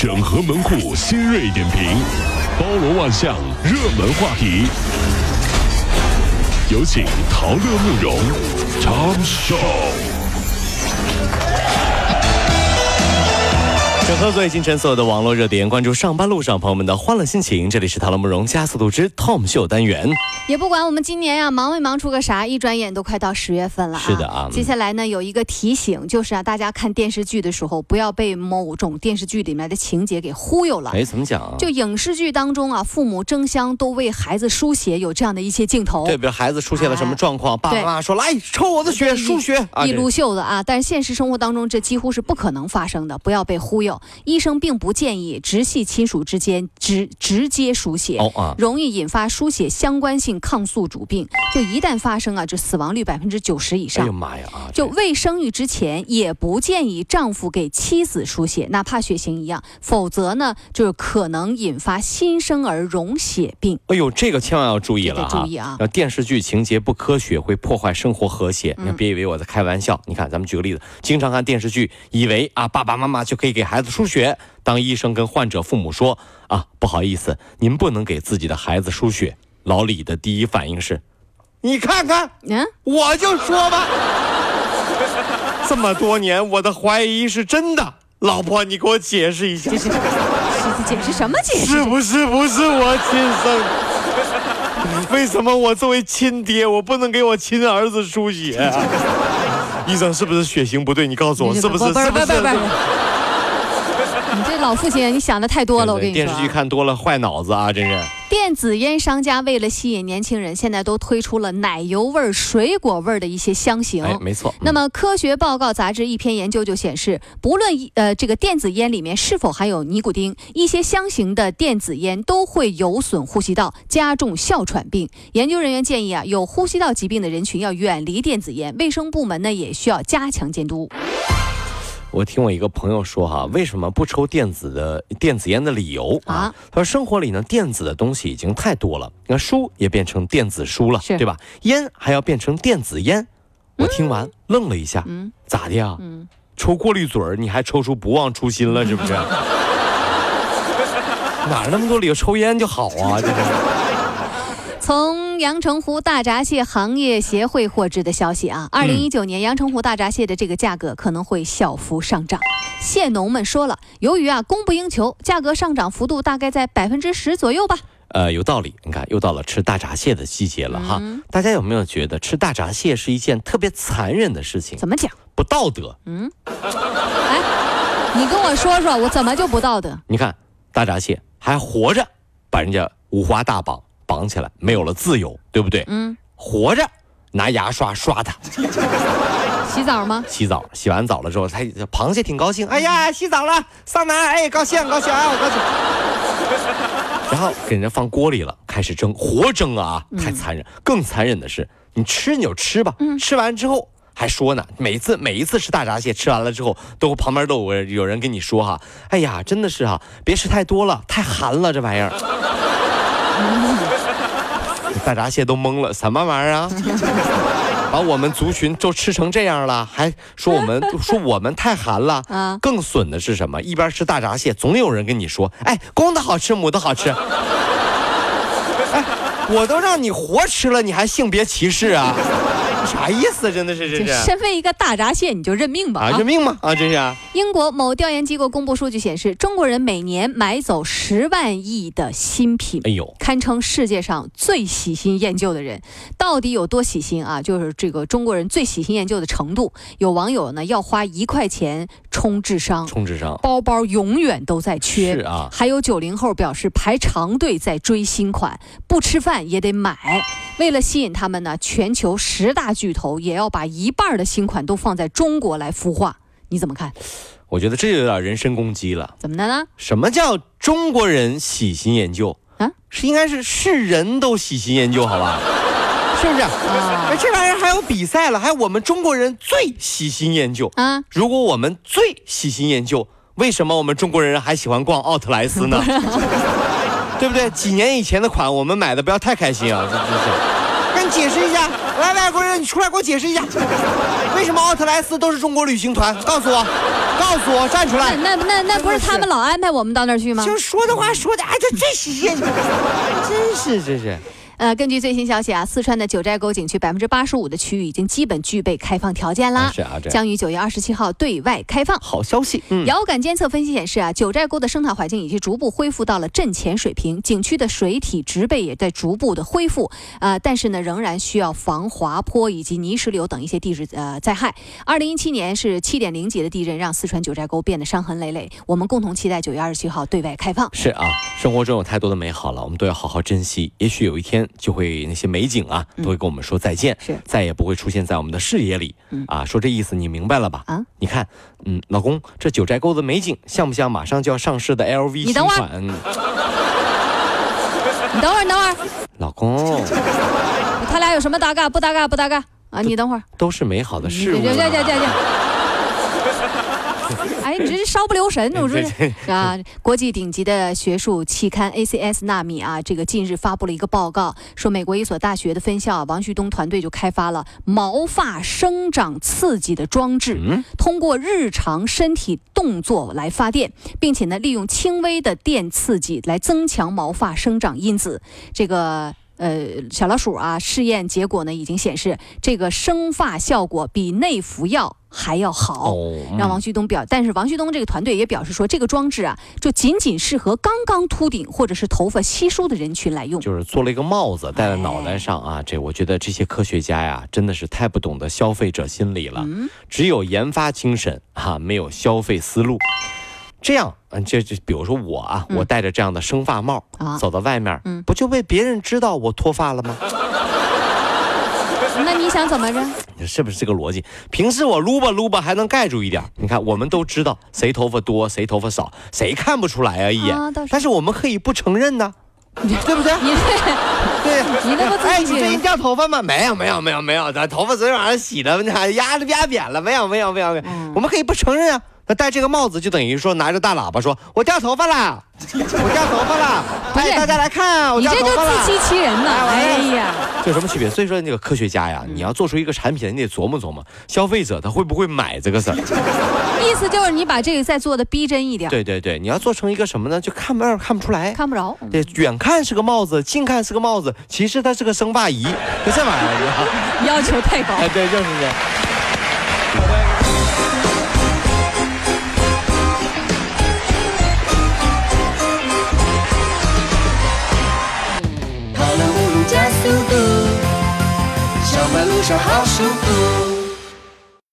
整合门户新锐点评，包罗万象，热门话题。有请陶乐慕容长寿。整合最新城所有的网络热点，关注上班路上朋友们的欢乐心情。这里是《塔罗慕容加速度之 Tom 秀》单元。也不管我们今年呀忙没忙出个啥，一转眼都快到十月份了啊。是的啊接下来呢有一个提醒，就是啊，大家看电视剧的时候，不要被某种电视剧里面的情节给忽悠了。哎，怎么讲啊？就影视剧当中啊，父母争相都为孩子输血，有这样的一些镜头。对，比如孩子出现了什么状况，爸爸妈妈说：“来，抽我的血，输血啊！”一撸袖子啊！但是现实生活当中，这几乎是不可能发生的，不要被忽悠。医生并不建议直系亲属之间直直接输血，哦啊容易引发输血相关性抗宿主病。就一旦发生啊，就死亡率百分之九十以上哎上。呦妈呀啊！就未生育之前，也不建议丈夫给妻子输血，哪怕血型一样，否则呢，就是可能引发新生儿溶血病。哎呦，这个千万要注意了哈！这注意啊呃电视剧情节不科学，会破坏生活和谐。你，嗯别以为我在开玩笑。你看，咱们举个例子，经常看电视剧，以为啊爸爸妈妈就可以给孩子输血。当医生跟患者父母说啊不好意思，您不能给自己的孩子输血，老李的第一反应是，你看看，嗯，我就说吧，这么多年我的怀疑是真的。老婆，你给我解释一下这，是是解释什么解释？是不是不是我亲生？为什么我作为亲爹，我不能给我亲儿子输血、啊？医生是不是血型不对？你告诉我是不是？不是是不是？不是不是，你这老父亲，你想的太多了，我跟你说啊。电视剧看多了坏脑子啊，真是。电子烟商家为了吸引年轻人，现在都推出了奶油味儿、水果味儿的一些香型。哎，没错。那么，《科学报告》杂志一篇研究就显示，不论一呃这个电子烟里面是否含有尼古丁，一些香型的电子烟都会有损呼吸道，加重哮喘病。研究人员建议啊，有呼吸道疾病的人群要远离电子烟，卫生部门呢也需要加强监督。我听我一个朋友说哈、为什么不抽电子的电子烟的理由啊啊？他说生活里呢电子的东西已经太多了，你看书也变成电子书了，对吧？烟还要变成电子烟。我听完、愣了一下，嗯咋的呀？嗯，抽过滤嘴儿，你还抽出不忘初心了，是不是？哪那么多理由？抽烟就好啊，这是。从阳澄湖大闸蟹行业协会获知的消息啊，二零一九年阳澄湖大闸蟹的这个价格可能会小幅上涨。蟹农们说了，由于啊供不应求，价格上涨幅度大概在百分之十左右吧。呃，有道理。你看，又到了吃大闸蟹的季节了哈。嗯大家有没有觉得吃大闸蟹是一件特别残忍的事情？怎么讲？不道德。嗯哎，你跟我说说，我怎么就不道德？你看，大闸蟹还活着，把人家五花大绑绑起来，没有了自由，对不对？嗯，活着拿牙刷刷它，洗澡吗？洗澡，洗完澡了之后，它螃蟹挺高兴，哎呀，洗澡了，桑拿，哎，高兴高兴啊，我高兴。然后给人家放锅里了，开始蒸，活蒸啊，太残忍。更残忍的是，你吃你就吃吧，嗯吃完之后。还说呢，每次每一次吃大闸蟹，吃完了之后，都旁边都有人有人跟你说哈，哎呀，真的是哈、别吃太多了，太寒了这玩意儿。大闸蟹都懵了，什么玩意儿啊？把我们族群都吃成这样了，还说我们 说我们太寒了。啊更损的是什么？一边吃大闸蟹，总有人跟你说：“哎，公的好吃，母的好吃。”哎，我都让你活吃了，你还性别歧视啊？啥意思？真的是这是是身为一个大闸蟹，你就认命吧啊，认命吗？啊，真是啊。英国某调研机构公布数据显示，中国人每年买走十万亿的新品。哎呦，堪称世界上最喜新厌旧的人，到底有多喜新啊？就是这个中国人最喜新厌旧的程度。有网友呢要花一块钱充智商，充智商包包永远都在缺。是啊还有九零后表示排长队在追新款，不吃饭也得买。为了吸引他们呢，全球十大巨头也要把一半的新款都放在中国来孵化。你怎么看？我觉得这有点人身攻击了。怎么的呢？什么叫中国人喜新厌旧啊？是应该是是人都喜新厌旧，好吧？是不是？这玩意儿还有比赛了，还有我们中国人最喜新厌旧。啊，如果我们最喜新厌旧，为什么我们中国人还喜欢逛奥特莱斯呢？对不对？几年以前的款我们买的不要太开心啊，这真是。解释一下，来，外国人，你出来给我解释一下，为什么奥特莱斯都是中国旅行团？告诉我，告诉我，站出来。那那那不是他们老安排我们到那儿去吗？就说的话说的，哎，这这些，真是这是。呃，根据最新消息啊，四川的九寨沟景区百分之八十五的区域已经基本具备开放条件啦，是啊，将于九月二十七号对外开放。好消息，嗯遥感监测分析显示啊，九寨沟的生态环境已经逐步恢复到了震前水平，景区的水体植被也在逐步的恢复，呃，但是呢，仍然需要防滑坡以及泥石流等一些地质呃灾害。二零一七年是七点零级的地震，让四川九寨沟变得伤痕累累。我们共同期待九月二十七号对外开放。是啊，生活中有太多的美好了，我们都要好好珍惜。也许有一天就会那些。美景啊，都会跟我们说再见，是再也不会出现在我们的视野里。啊，说这意思你明白了吧？啊，你看，嗯，老公，这九寨沟的美景像不像马上就要上市的 LV 新款？你等会儿，你等会儿，老公，他俩有什么搭嘎？不搭嘎，不搭嘎啊！你等会儿，都是美好的事物。哎，你这是稍不留神，我说啊，国际顶级的学术期刊 ACS 纳米啊，这个近日发布了一个报告，说美国一所大学的分校王旭东团队就开发了毛发生长刺激的装置，通过日常身体动作来发电，并且呢，利用轻微的电刺激来增强毛发生长因子。这个呃小老鼠啊，试验结果呢已经显示，这个生发效果比内服药。还要好，让王旭东表，但是王旭东这个团队也表示说，这个装置啊，就仅仅适合刚刚秃顶或者是头发稀疏的人群来用，就是做了一个帽子戴在脑袋上啊。这我觉得这些科学家呀，真的是太不懂得消费者心理了，只有研发精神哈，没有消费思路。这样，嗯，这就比如说我啊，我戴着这样的生发帽走到外面，不就被别人知道我脱发了吗？那你想怎么着？是不是这个逻辑？平时我撸吧撸吧还能盖住一点。你看，我们都知道谁头发多，谁头发少，谁看不出来啊？一眼。但是我们可以不承认呢，对不对？你 对，你那不哎，你最近掉头发吗？没有，没有，没有，没有。咱头发昨天晚上洗的，压的压扁了。没有，没有，没有，没有。我们可以不承认啊。那戴这个帽子就等于说拿着大喇叭说：“我掉头发了，我掉头发了，哎，大家来看啊，我掉头发了。”你这就自欺欺人呢！哎呀，这有什么区别？所以说那个科学家呀，你要做出一个产品，你得琢磨琢磨消费者他会不会买这个事儿。意思就是你把这个再做的逼真一点。对对对，你要做成一个什么呢？就看不看不出来，看不着。对，远看是个帽子，近看是个帽子，其实它是个生发仪，就这玩意儿。要求太高。哎，对，就是这。就好舒服。